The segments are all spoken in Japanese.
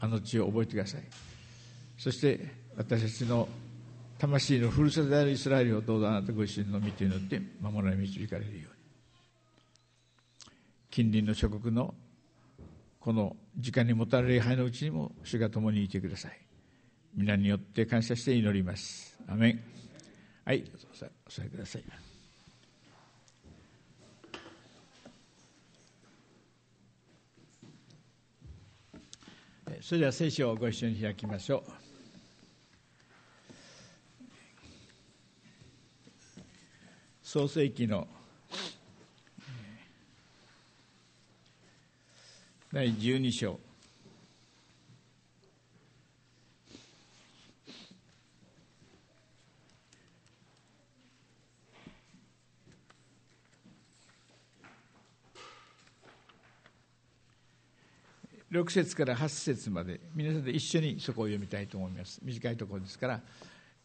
あの地を覚えてください。そして私たちの魂のふるさとであるイスラエルをどうぞあなたご自身の御手によって守られ導かれるように。近隣の諸国のこの時間にもたれる礼拝のうちにも主が共にいてください。皆によって感謝して祈ります。アメン。はいどうぞお座りください。それでは聖書をご一緒に開きましょう。創世記の第12章。6節から8節まで皆さんで一緒にそこを読みたいと思います短いところですから、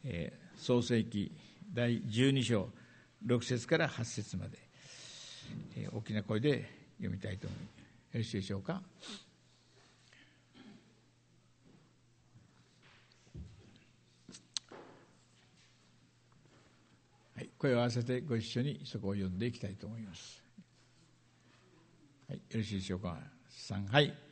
えー、創世記第12章6節から8節まで、えー、大きな声で読みたいと思いますよろしいでしょうか？はい、声を合わせてご一緒にそこを読んでいきたいと思います。はい、よろしいでしょうか？3はい。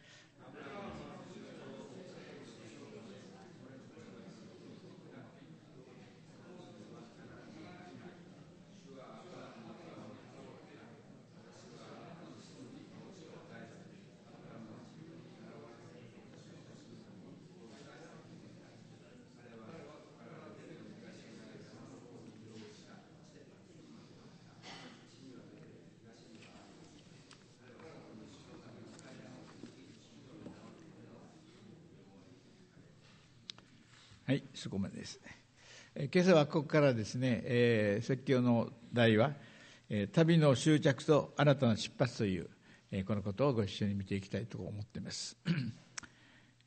はい、そこまですね。え今朝はここからですね、えー、説教の題は、え、旅の終着と新たな出発という、え、このことをご一緒に見ていきたいと思っています。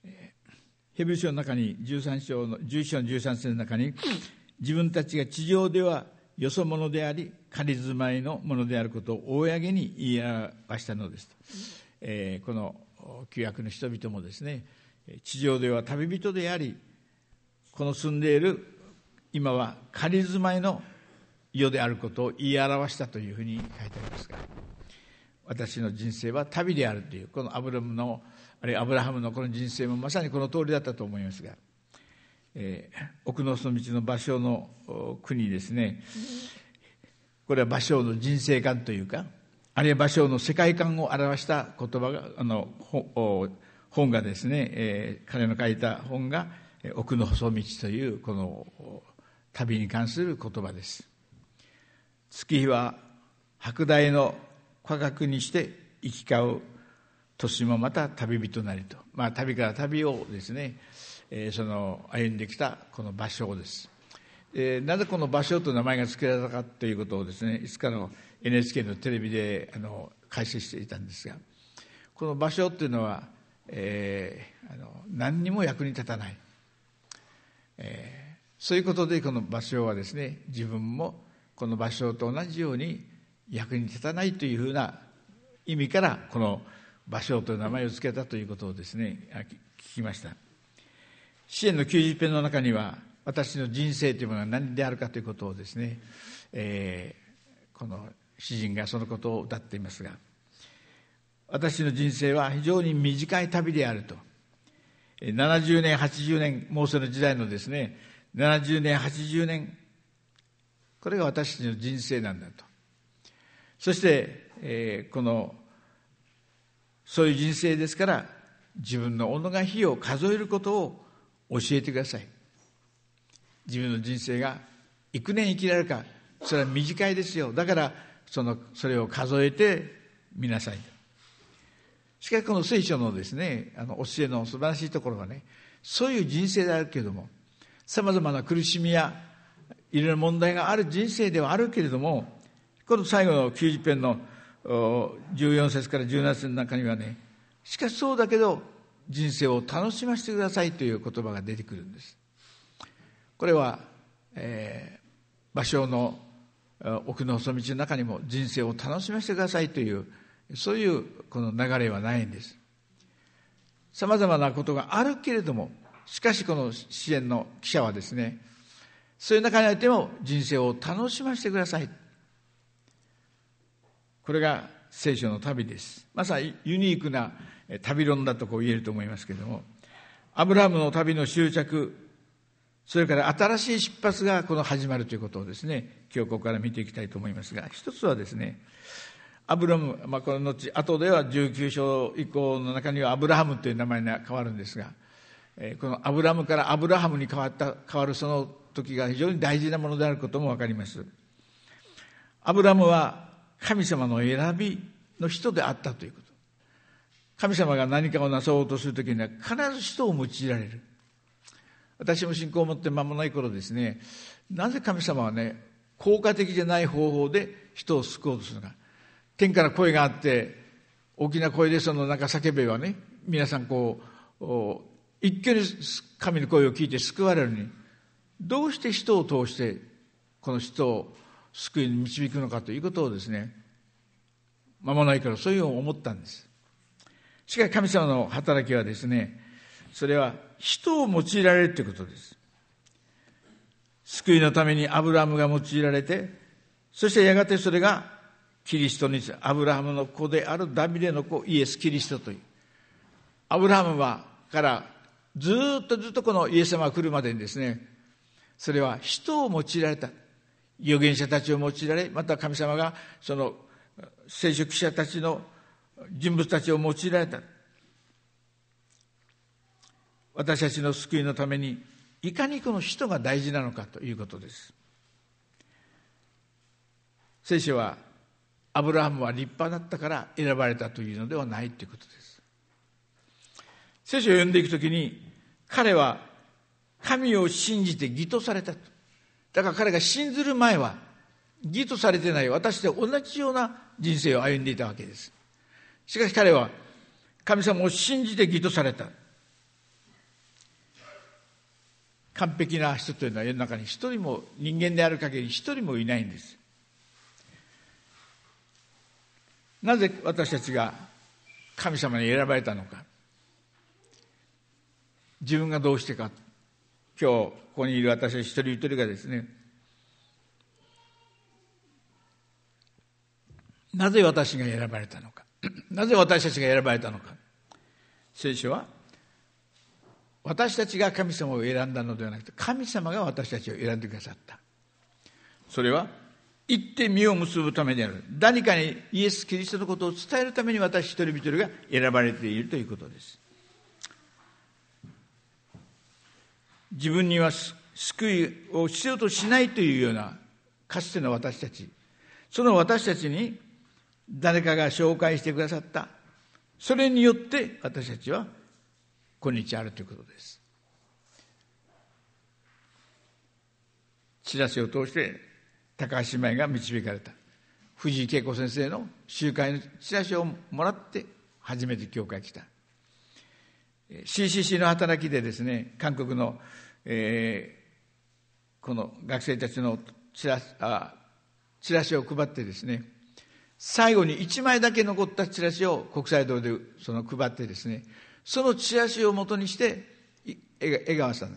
えー、ヘブル書の中に13章の11章の13節の中に自分たちが地上ではよそ者であり仮住まいのものであることを公に言い表したのですと、えー、この旧約の人々もですね地上では旅人でありこの住んでいる今は仮住まいの世であることを言い表したというふうに書いてありますが私の人生は旅であるというこのアブラムのあるいはアブラハムのこの人生もまさにこの通りだったと思いますが、えー、奥のその道の芭蕉の国ですね。これは芭蕉の人生観というかあるいは芭蕉の世界観を表した言葉があの本がですね、えー、彼の書いた本が奥の細道というこの旅に関する言葉です。月日は白大の科学にして行き交う年もまた旅人なりと、まあ、旅から旅をですね、えー、その歩んできたこの場所です、えー、なぜこの場所と名前が付けられたかということをですねいつかの NHK のテレビであの解説していたんですがこの場所というのは、えー、あの何にも役に立たない。えー、そういうことでこの場所はですね自分もこの場所と同じように役に立たないというふうな意味からこの場所という名前を付けたということをですね聞きました。支援の90編の中には私の人生というものが何であるかということをですね、えー、この詩人がそのことを歌っていますが私の人生は非常に短い旅であると。70年、80年、もうその時代のですね、70年、80年、これが私たちの人生なんだと。そして、えー、この、そういう人生ですから、自分の己が日を数えることを教えてください。自分の人生が幾年生きられるか、それは短いですよ。だから、その、それを数えてみなさい。しかしこの聖書のですね、あの教えの素晴らしいところはね、そういう人生であるけれども、様々な苦しみや、いろいろ問題がある人生ではあるけれども、この最後の90編の14節から17節の中にはね、しかしそうだけど、人生を楽しませてくださいという言葉が出てくるんです。これは、えー、芭蕉の奥の細道の中にも人生を楽しませてくださいというそういうこの流れはないんですさまざまなことがあるけれども、しかしこの支援の記者はですね、そういう中においても人生を楽しませてください。これが聖書の旅です。まさにユニークな旅論だとこう言えると思いますけれども、アブラハムの旅の終着、それから新しい出発がこの始まるということをですね、今日ここから見ていきたいと思いますが、一つはですね、アブラム、まあ、この後、後では19章以降の中にはアブラハムという名前に変わるんですが、えこのアブラムからアブラハムに変わった変わるその時が非常に大事なものであることも分かります。アブラムは神様の選びの人であったということ。神様が何かをなそうとする時には必ず人を用いられる。私も信仰を持って間もない頃ですねなぜ神様はね効果的じゃない方法で人を救おうとするのか。天から声があって大きな声でその中叫べばね皆さんこう一挙に神の声を聞いて救われるにどうして人を通してこの人を救いに導くのかということをですね間もないからそういうふうに思ったんです。しかし神様の働きはですねそれは人を用いられるということです。救いのためにアブラムが用いられてそしてやがてそれがキリストにアブラハムの子であるダビデの子イエス・キリストというアブラハムはからずっとずっとこのイエス様が来るまでにですね、それは人を用いられた。預言者たちを用いられ、また神様がその聖書記者たちの人物たちを用いられた。私たちの救いのために、いかにこの人が大事なのかということです。聖書は、アブラハムは立派だったから選ばれたというのではないということです。聖書を読んでいくときに、彼は神を信じて義とされたと。だから彼が信ずる前は、義とされてない私と同じような人生を歩んでいたわけです。しかし彼は、神様を信じて義とされた。完璧な人というのは世の中に一人も人間である限り一人もいないんです。なぜ私たちが神様に選ばれたのか。自分がどうしてか。今日ここにいる私一人一人がですね。なぜ私が選ばれたのか。なぜ私たちが選ばれたのか。聖書は私たちが神様を選んだのではなくて神様が私たちを選んでくださった。それは行って実を結ぶためである。何かにイエス・キリストのことを伝えるために私一人一人が選ばれているということです。自分には救いを必要としないというようなかつての私たち。その私たちに誰かが紹介してくださった。それによって私たちは今日あるということです。チラシを通して高橋姉妹が導かれた。藤井恵子先生の集会のチラシをもらって初めて教会来た。CCC の働きでですね韓国のえー、この学生たちのチラあチラシを配ってですね最後に1枚だけ残ったチラシを国際堂でその配ってですねそのチラシをもとにして江川さん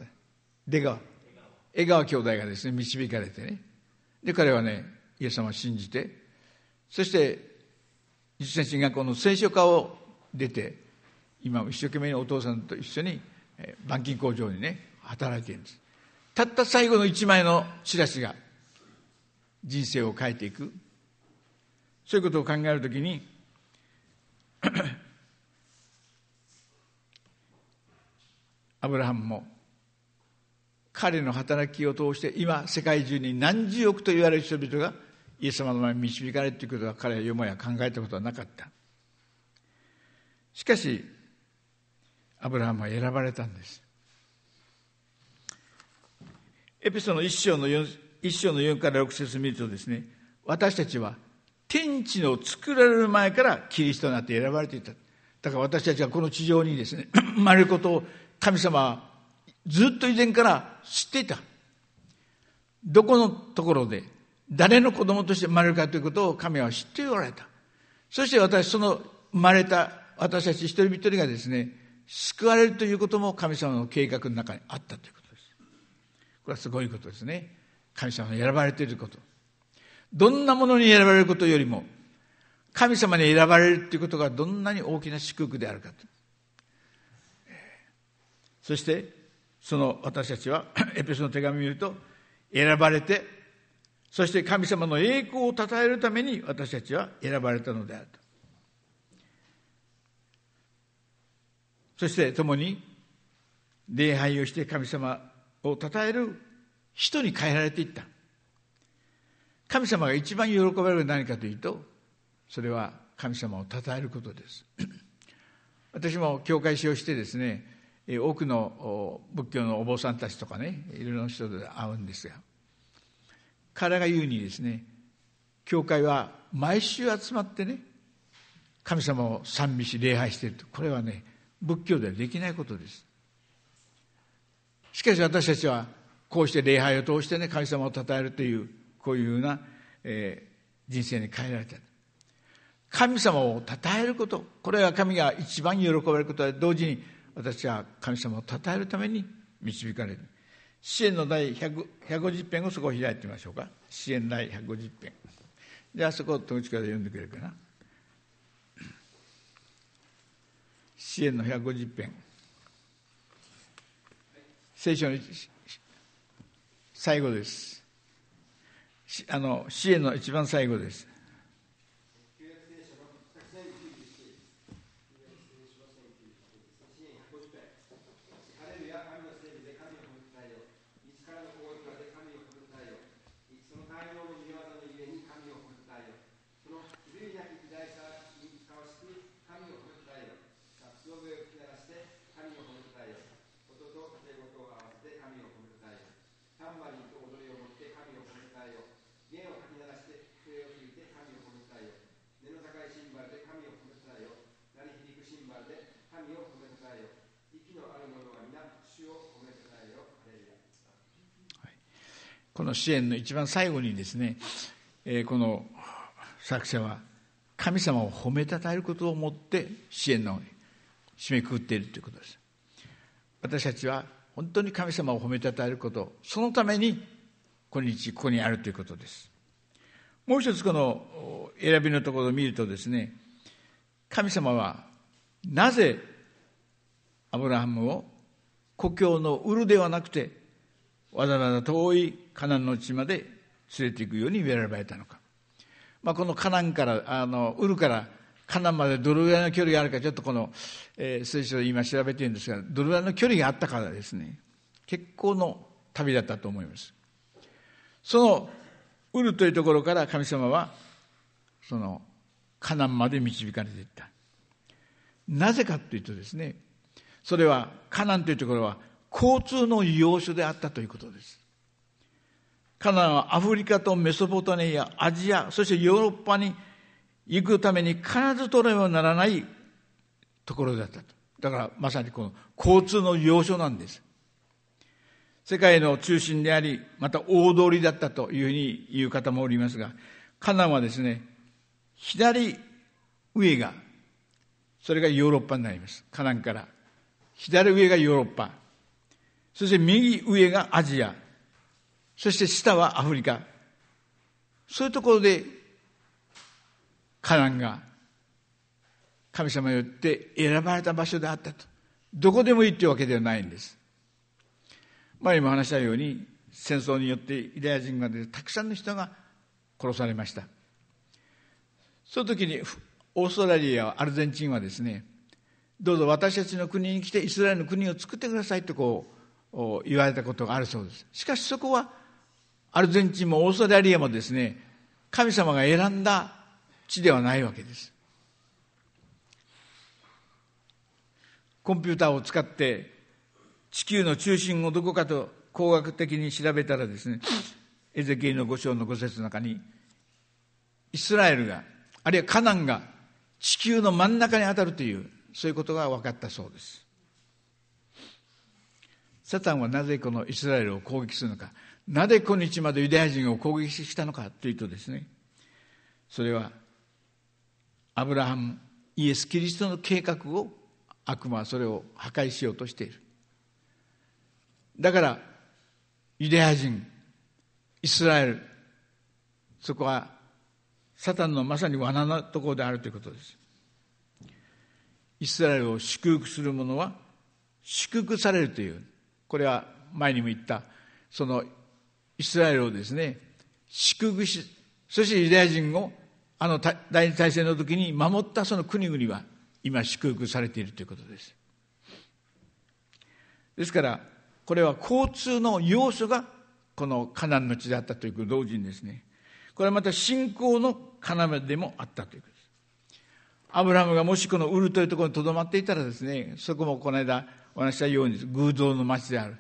出川。江川兄弟がですね導かれてね。で彼はねイエス様を信じてそして実践進学校の聖書科を出て今一生懸命にお父さんと一緒に板金工場にね働いてるんです。たった最後の一枚のチラシが人生を変えていく。そういうことを考えるときにアブラハムも彼の働きを通して今世界中に何十億と言われる人々がイエス様の前に導かれるということは彼はよもや考えたことはなかったしかしアブラハムは選ばれたんですエペソの1章の 4, 1章の4から6節見るとですね、私たちは天地の作られる前からキリストになって選ばれていた。だから私たちはこの地上にですね、生 まれることを神様はずっと以前から知っていた。どこのところで誰の子供として生まれるかということを神は知っておられた。そして私、その生まれた私たち一人一人がですね、救われるということも神様の計画の中にあったということですこれはすごいことですね神様に選ばれていることどんなものに選ばれることよりも神様に選ばれるということがどんなに大きな祝福であるかとそしてその私たちは エペソの手紙を見ると選ばれてそして神様の栄光を称えるために私たちは選ばれたのであると。そして共に礼拝をして神様を称える人に変えられていった。神様が一番喜ばれる何かというとそれは神様を称えることです。私も教会使をしてですね多くの仏教のお坊さんたちとかねいろいろな人で会うんですが彼が言うにですね教会は毎週集まってね神様を賛美し礼拝していると。これはね仏教ではできないことです。しかし私たちはこうして礼拝を通してね神様を称えるというこういうような、えー、人生に変えられた。神様を称えること。これが神が一番喜ばれることで同時に私は神様を称えるために導かれる。支援の第150編をそこを開いてみましょうか。支援第150編。じゃあそこを戸口から読んでくれるかな。支援の150編。聖書の最後です。あの支援の一番最後です。この支援の一番最後にですね、えー、この作者は神様を褒めたたえることをもって支援の締めくくっているということです。私たちは本当に神様を褒めたたえることそのために今日ここにあるということです。もう一つこの選びのところを見るとですね神様はなぜアブラハムを故郷のウルではなくてわざわざ遠いカナンの地まで連れて行くように選ばれたのか、まあ、このカナンからあのウルからカナンまでどれぐらいの距離があるかちょっとこの、えー、聖書で今調べてるんですがどれぐらいの距離があったからですね。結構の旅だったと思います。そのウルというところから神様はそのカナンまで導かれていった。なぜかというとですねそれはカナンというところは交通の要所であったということです。カナンはアフリカとメソポタミア、アジア、そしてヨーロッパに行くために必ず取ればならないところだったと。だからまさにこの交通の要所なんです。世界の中心であり、また大通りだったというふうに言う方もおりますが、カナンはですね、左上が、それがヨーロッパになります。カナンから。左上がヨーロッパ。そして右上がアジア。そして下はアフリカ。そういうところで、カナンが神様によって選ばれた場所であったと。どこでもいいというわけではないんです。前も話したように、戦争によってユダヤ人がでたくさんの人が殺されました。その時にオーストラリア、アルゼンチンはですね、どうぞ私たちの国に来てイスラエルの国を作ってくださいとこう言われたことがあるそうです。しかしそこはアルゼンチンもオーストラリアもですね、神様が選んだ地ではないわけです。コンピューターを使って地球の中心をどこかと工学的に調べたらですね、エゼキエの五章の五節の中に、イスラエルが、あるいはカナンが地球の真ん中に当たるという、そういうことが分かったそうです。サタンはなぜこのイスラエルを攻撃するのか。なぜ今日までユダヤ人を攻撃したのかというとですね、それは、アブラハム、イエス・キリストの計画を悪魔はそれを破壊しようとしている。だからユダヤ人イスラエルそこはサタンのまさに罠のところであるということです。イスラエルを祝福する者は祝福されるというこれは前にも言ったそのイスラエルをですね祝福しそしてユダヤ人をあの第二大戦の時に守ったその国々は今祝福されているということです。ですからこれは交通の要素がこのカナンの地であったという同時にですねこれはまた信仰の要でもあったということです。アブラハムがもしこのウルというところにとどまっていたらですねそこもこの間お話したように偶像の町である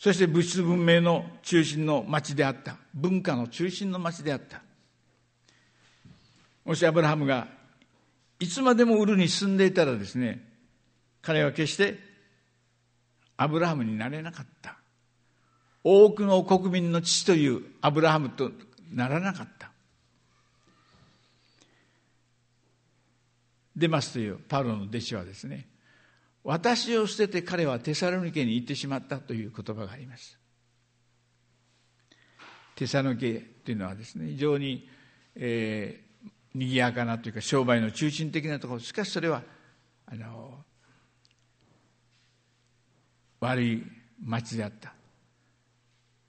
そして物質文明の中心の町であった。文化の中心の町であった。もしアブラハムがいつまでもウルに住んでいたらですね彼は決してアブラハムになれなかった。多くの国民の父というアブラハムとならなかった。デマスというパウロの弟子はですね私を捨てて彼はテサロニケに行ってしまったという言葉があります。テサロニケというのはですね非常に、えー、賑やかなというか商売の中心的なところ。しかしそれはあの悪い町であった。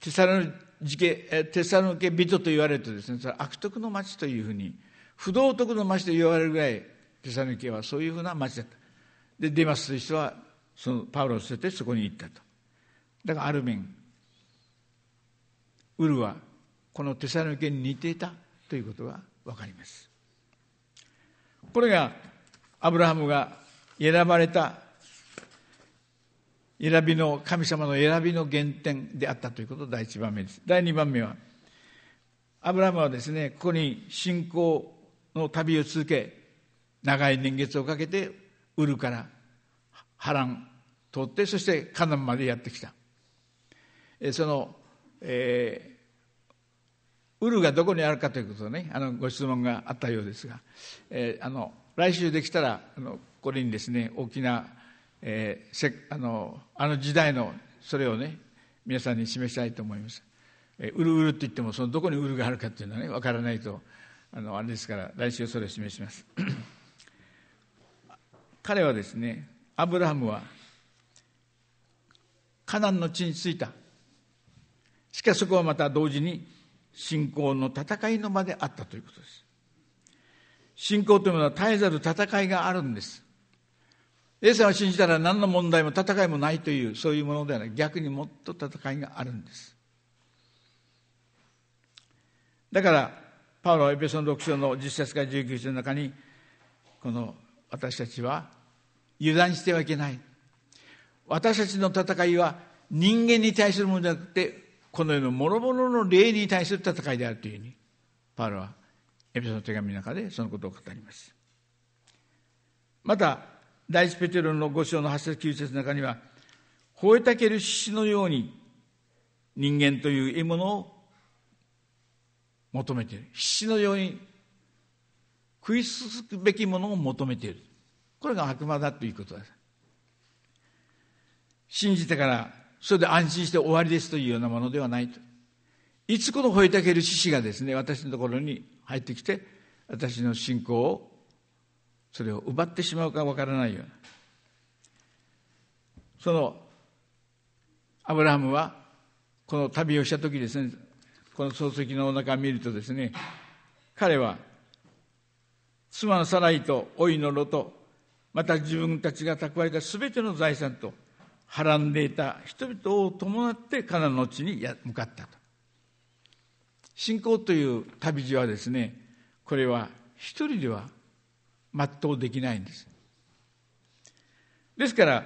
テサロニケテサロニケ人と言われるとですねそれは悪徳の町というふうに不道徳の町と言われるぐらいテサロニケはそういうふうな町だった。でデマスという人はそのパウロを捨ててそこに行ったと。だからある面ウルはこのテサロニケに似ていたということが分かります。これがアブラハムが選ばれた選びの神様の選びの原点であったということ第一番目です。第二番目はアブラハムはですねここに信仰の旅を続け長い年月をかけてウルから波乱通ってそしてカナンまでやってきたその、えー、ウルがどこにあるかということねあのご質問があったようですが、えー、あの来週できたらあのこれにですね大きなえー、せあのあの時代のそれをね皆さんに示したいと思います。えー、うるうるって言ってもそのどこにうるがあるかっていうのはね分からないとあのあれですから来週それを示します。彼はですねアブラハムはカナンの地に着いた。しかしそこはまた同時に信仰の戦いの場であったということです。信仰というものは絶えざる戦いがあるんです。イエス様を信じたら何の問題も戦いもないというそういうものではない。逆にもっと戦いがあるんです。だからパウロはエペソン6章の10節から19節の中にこの私たちは油断してはいけない私たちの戦いは人間に対するものじゃなくてこの世の諸々の霊に対する戦いであるというふうにパウロはエペソの手紙の中でそのことを語りますまた第一ペテロの5章の8節9節の中には、吠えたける獅子のように人間という獲物を求めている。獅子のように食いつくべきものを求めている。これが悪魔だということです。信じてから、それで安心して終わりですというようなものではないと。いつこの吠えたける獅子がですね、私のところに入ってきて、私の信仰をそれを奪ってしまうかわからないようなそのアブラハムはこの旅をした時ですねこの漱石のお腹を見るとですね彼は妻のサライと老いのロとまた自分たちが蓄えた全ての財産とはらんでいた人々を伴ってカナの地に向かったと。信仰という旅路はですねこれは一人では全うできないんです。ですから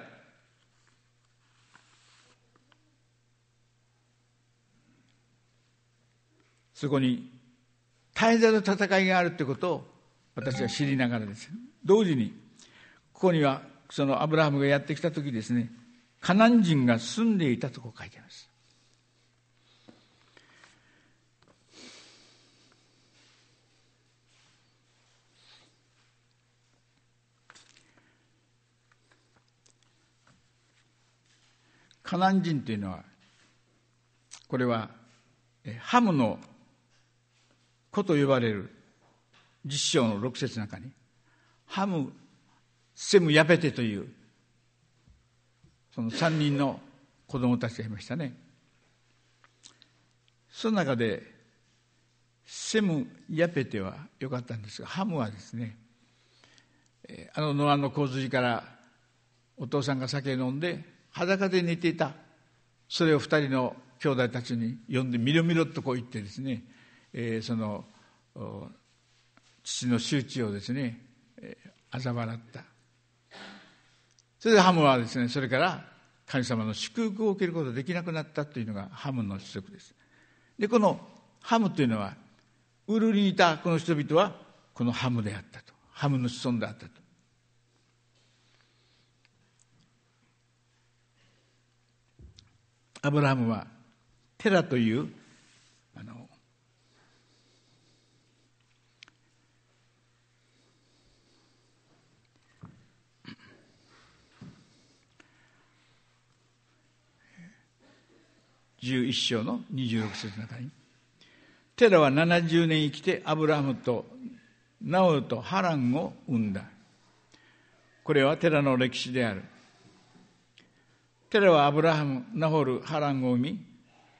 そこに絶えざる戦いがあるということを私は知りながらです。同時に、ここには、そのアブラハムがやってきた時ですね、カナン人が住んでいたとこ書いてあります。カナン人というのは、これはハムの子と呼ばれる実章の6節の中にハムセムヤペテというその3人の子供たちがいましたね。その中でセムヤペテは良かったんですがハムはですねあのノアの洪水からお父さんが酒飲んで裸で寝ていた。それを二人の兄弟たちに呼んでみろみろとこう言ってですね、え、その父の周知をですね嘲笑った。それでハムはですねそれから神様の祝福を受けることができなくなったというのがハムの子息です。でこのハムというのはウルリにいたこの人々はこのハムであったと。ハムの子孫であったと。アブラハムはテラというあの11章の26節の中に。テラは70年生きてアブラハムとナオとハランを生んだ。これはテラの歴史である。テラはアブラハムナホルハランを生み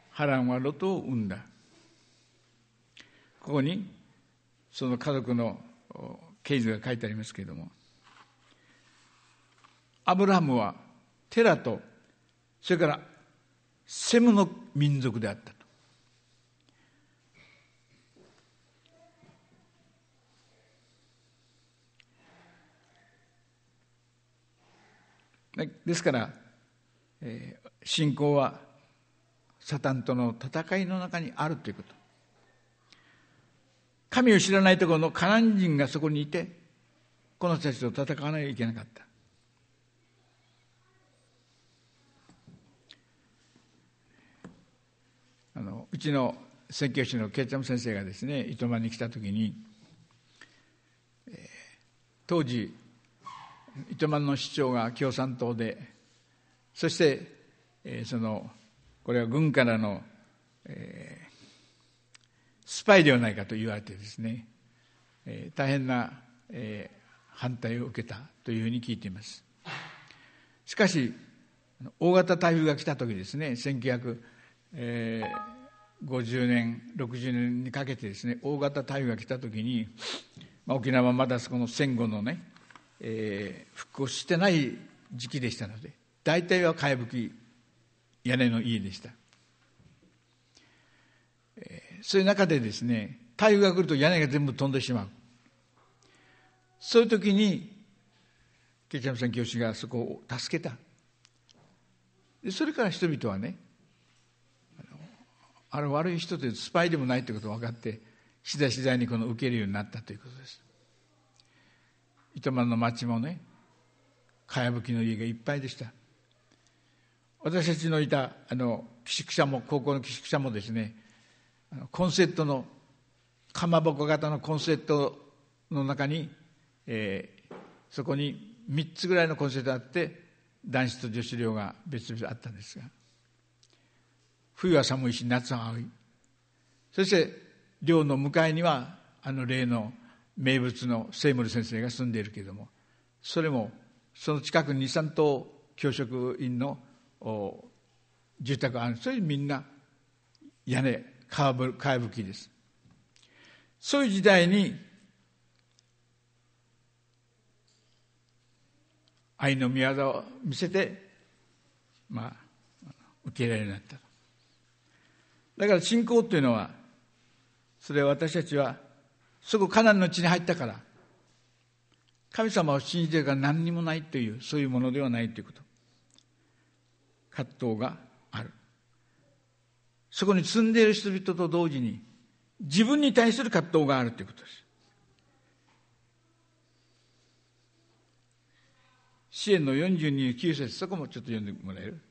ハランはロトを生んだ。ここにその家族の経図が書いてありますけれども。アブラハムはテラとそれからセムの民族であったと。ですから、えー、信仰はサタンとの戦いの中にあるということ。神を知らないところのカナン人がそこにいてこの人たちと戦わないといけなかったあのうちの宣教師のケイチャム先生がですね糸満に来た時に、えー、当時糸満の市長が共産党でそして、えー、そのこれは軍からの、えー、スパイではないかと言われてですね、えー、大変な、えー、反対を受けたというふうに聞いています。しかし大型台風が来た時ですね50年60年にかけてですね大型台風が来た時に、まあ、沖縄はまだその戦後のねえー、復興してない時期でしたので大体はかやぶき屋根の家でした、えー、そういう中でですね台風が来ると屋根が全部飛んでしまう。そういう時にケチャムさん教師がそこを助けた。でそれから人々はねあれ悪い人というスパイでもないということが分かって次第次第にこの受けるようになったということです。糸満の町もねかやぶきの家がいっぱいでした。私たちのいたあの寄宿舎も高校の寄宿舎もですねコンセットのかまぼこ型のコンセットの中に、えー、そこに3つぐらいのコンセットあって男子と女子寮が別々あったんですが冬は寒いし夏は青い。そして寮の向かいにはあの例の名物の聖森先生が住んでいるけれどもそれもその近くに23棟教職員の住宅がある。それみんな屋根かやぶきです。そういう時代に愛の御業を見せてまあ受け入れられるようになった。だから信仰というのはそれは私たちはそこカナンの地に入ったから神様を信じてるから何にもないというそういうものではないということ。葛藤がある。そこに住んでいる人々と同時に自分に対する葛藤があるということです。支援の42の9節そこもちょっと読んでもらえる？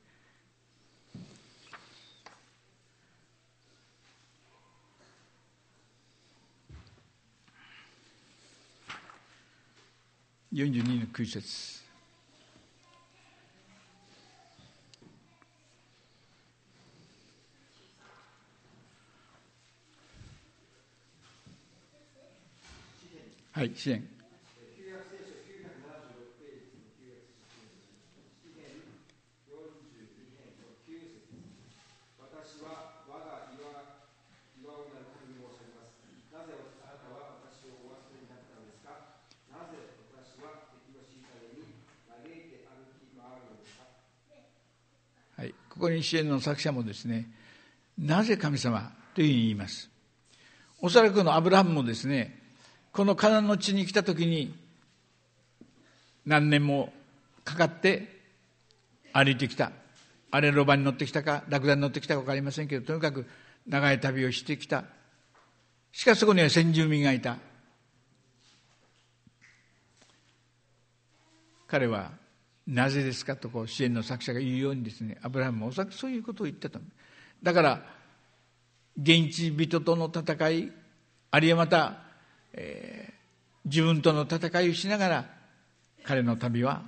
42の9節はい、支援。ここに支援の作者もですね、なぜ神様というふうに言います。おそらくのアブラハムもですね、このカナンの地に来た時に、何年もかかって歩いてきた。あれロバに乗ってきたか、ラクダに乗ってきたか分かりませんけど、とにかく長い旅をしてきた。しかしそこには先住民がいた。彼はなぜですかとこう支援の作者が言うようにですねアブラハムもおそらくそういうことを言ってただから現地人との戦いあるいはまた、えー、自分との戦いをしながら彼の旅は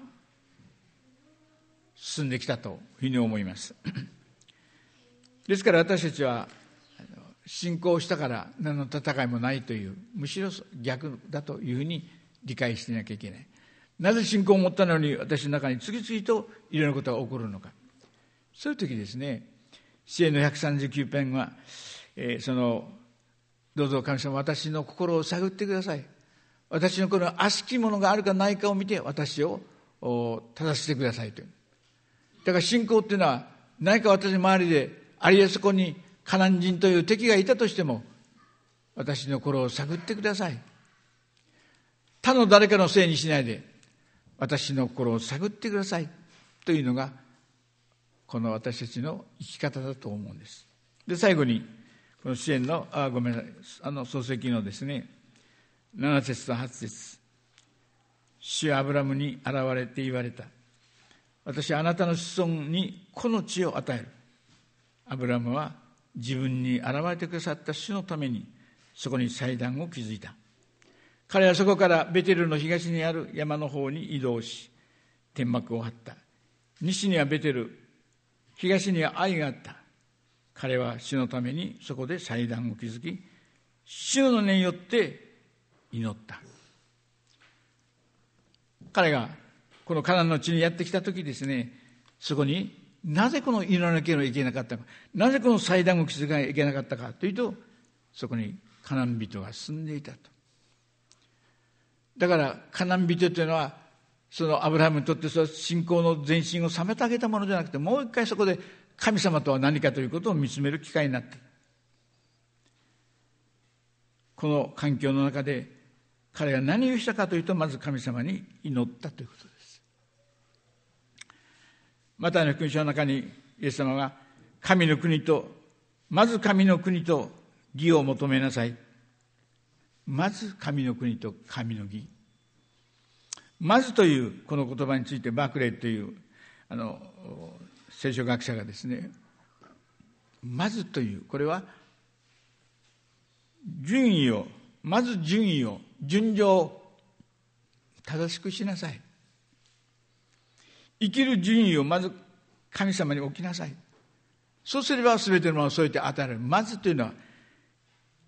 進んできたというふうに思います。ですから私たちは信仰したから何の戦いもないというむしろ逆だというふうに理解してなきゃいけない。なぜ信仰を持ったのに私の中に次々といろんなことが起こるのか。そういう時ですね、支援の139編は、えー、その、どうぞ神様私の心を探ってください。私のこの悪しきものがあるかないかを見て私を正してくださいと。だから信仰っていうのは何か私の周りであるいはそこにカナン人という敵がいたとしても私の心を探ってください。他の誰かのせいにしないで私の心を探ってください。というのがこの私たちの生き方だと思うんです。で最後にこの支援のあごめんなさい。あの漱石のですね7節と8節。主アブラムに現れて言われた。私はあなたの子孫にこの地を与える。アブラムは自分に現れてくださった主のためにそこに祭壇を築いた。彼はそこからベテルの東にある山の方に移動し、天幕を張った。西にはベテル、東には愛があった。彼は主のためにそこで祭壇を築き、主の念によって祈った。彼がこのカナンの地にやってきた時ですね、そこになぜこの祈らなければいけなかったか、なぜこの祭壇を築かなきゃいけなかったかというと、そこにカナン人が住んでいたと。だからカナン人というのはそのアブラハムにとってその信仰の前進を冷めてあげたものじゃなくてもう一回そこで神様とは何かということを見つめる機会になってこの環境の中で彼が何をしたかというとまず神様に祈ったということです。またの福音書の中にイエス様が神の国とまず神の国と義を求めなさい。まず神の国と神の義。まずというこの言葉についてバクレーというあの聖書学者がですね、まずという、これは順位を、まず順位を、順序を正しくしなさい。生きる順位をまず神様に置きなさい。そうすれば全てのものをそうやって与える。まずというのは、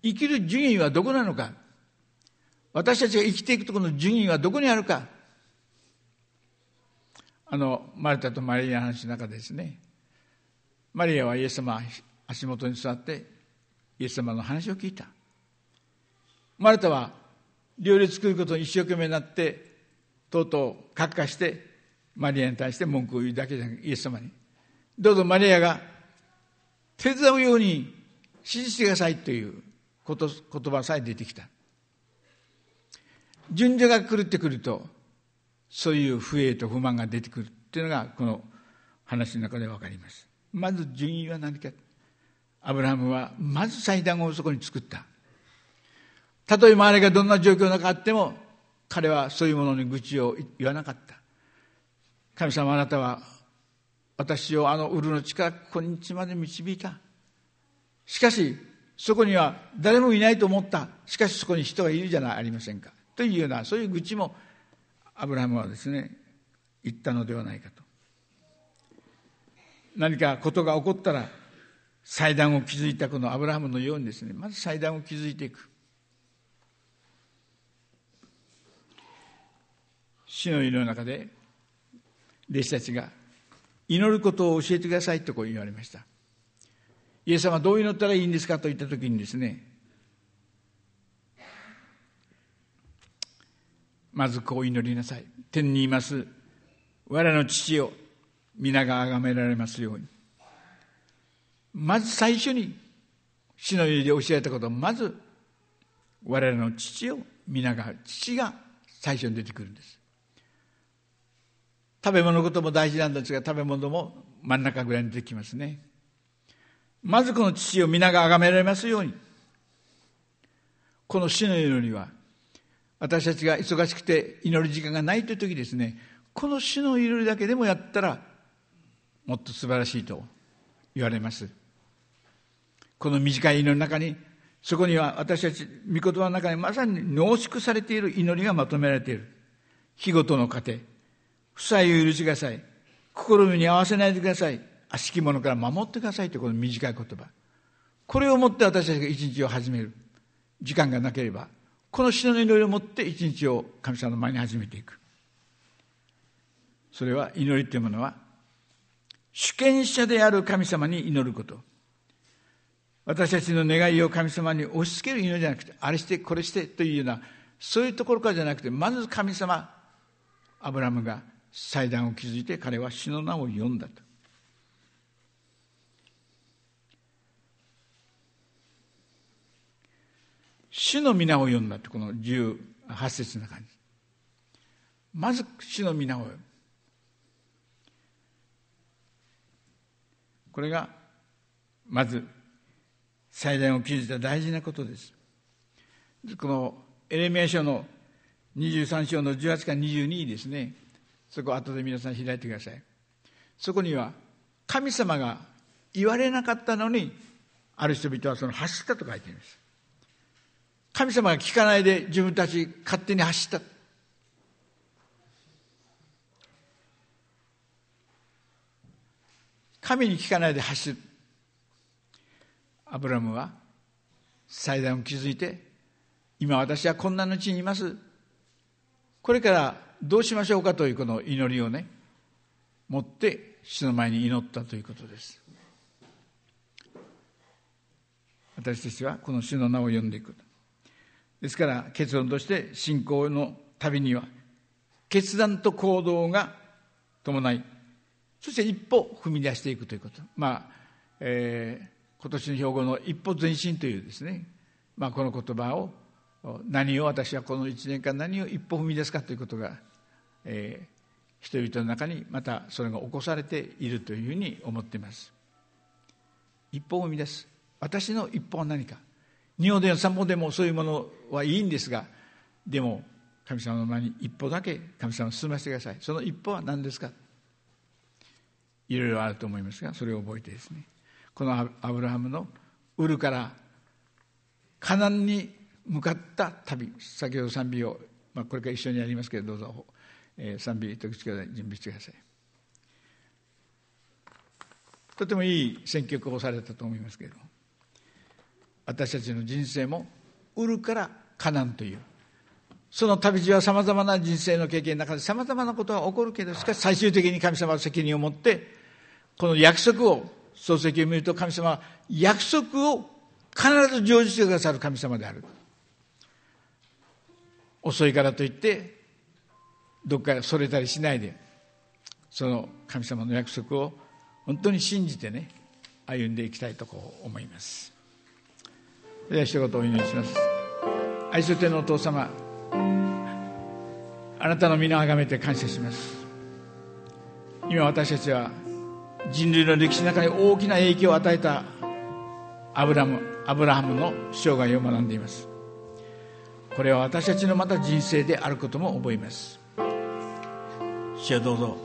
生きる順位はどこなのか。私たちが生きていくとこの順位はどこにあるか。あの、マルタとマリアの話の中ですね、マリアはイエス様足元に座って、イエス様の話を聞いた。マルタは料理作ることに一生懸命になって、とうとう閣下して、マリアに対して文句を言うだけじゃなくイエス様に。どうぞマリアが手伝うように指示してくださいという言葉さえ出てきた。順序が狂ってくると、そういう不栄と不満が出てくるっていうのが、この話の中でわかります。まず順位は何か。アブラハムは、まず祭壇をそこに作った。たとえ周りがどんな状況の中あっても、彼はそういうものに愚痴を言わなかった。神様あなたは、私をあのウルの地からここに地まで導いた。しかし、そこには誰もいないと思った。しかしそこに人がいるじゃありませんか。というようなそういう愚痴もアブラハムはですね言ったのではないかと。何かことが起こったら祭壇を築いたこのアブラハムのようにですねまず祭壇を築いていく。死の祈りの中で弟子たちが祈ることを教えてくださいとこう言われました。イエス様どう祈ったらいいんですかと言った時にですねまずこう祈りなさい。天にいます。我らの父よ皆が崇められますように。まず最初に死の家で教えたこと。まず我らの父を皆が父が最初に出てくるんです。食べ物のことも大事なんですが食べ物も真ん中ぐらいに出てきますね。まずこの父を皆が崇められますように。この死の祈りは私たちが忙しくて祈る時間がないという時ですねこの死の祈りだけでもやったらもっと素晴らしいと言われます。この短い祈りの中にそこには私たち御言葉の中にまさに濃縮されている祈りがまとめられている。日ごとの糧負債を許してください。心に合わせないでください。悪しき者から守ってくださいというこの短い言葉。これをもって私たちが一日を始める。時間がなければこの死の祈りをもって一日を神様の前に始めていく。それは祈りというものは主権者である神様に祈ること。私たちの願いを神様に押し付ける祈りじゃなくてあれしてこれしてというようなそういうところからじゃなくてまず神様アブラムが祭壇を築いて彼は主の名を呼んだと。主の皆を呼んだってこの18節の中に。まず主の皆を呼ぶ。これがまず祭壇を築いた大事なことです。このエレミア書の23章の18から22ですね。そこ後で皆さん開いてください。そこには神様が言われなかったのにある人々はその走ったと書いています。神様が聞かないで自分たち勝手に走った。神に聞かないで走る。アブラムは祭壇を築いて今私は困難の地にいます。これからどうしましょうかというこの祈りをね持って主の前に祈ったということです。私たちはこの主の名を呼んでいく。ですから結論として信仰の旅には決断と行動が伴いそして一歩踏み出していくということ。まあ、えー、今年の標語の一歩前進というですね、まあ、この言葉を何を私はこの1年間何を一歩踏み出すかということが、えー、人々の中にまたそれが起こされているというふうに思っています。一歩を踏み出す。私の一歩は何か。2歩でも3歩でもそういうものはいいんですがでも神様の前に一歩だけ神様を進ませてください。その一歩は何ですか？いろいろあると思いますがそれを覚えてですね。このアブラハムのウルからカナンに向かった旅。先ほど賛美を、まあ、これから一緒にやりますけどどうぞ、えー、賛美時々準備してください。とてもいい選曲をされたと思いますけれども。私たちの人生も売るからカナンという。その旅路はさまざまな人生の経験の中でさまざまなことが起こるけどしかし最終的に神様は責任を持ってこの約束を漱石を見ると神様は約束を必ず成就してくださる神様である。遅いからといってどっかそれたりしないでその神様の約束を本当に信じてね歩んでいきたいとこう思います。では一言お祈りします。愛する天のお父様あなたの皆をあがめて感謝します。今私たちは人類の歴史の中に大きな影響を与えたアブラムアブラハムの生涯を学んでいます。これは私たちのまた人生であることも覚えます。主よどうぞ。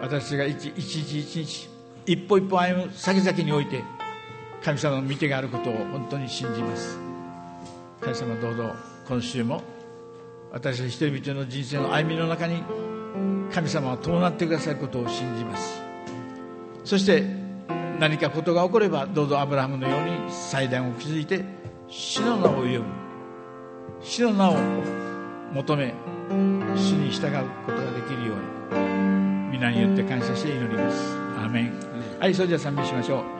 私が一日一日一歩一歩歩む先々において神様の見てがあることを本当に信じます。神様どうぞ今週も私たち一人々の人生の歩みの中に神様は伴ってくださることを信じます。そして何かことが起こればどうぞアブラハムのように祭壇を築いて死の名を呼ぶ。死の名を求め主に従うことができるように皆によって感謝して祈ります。アーメン。はいそれでは賛美しましょう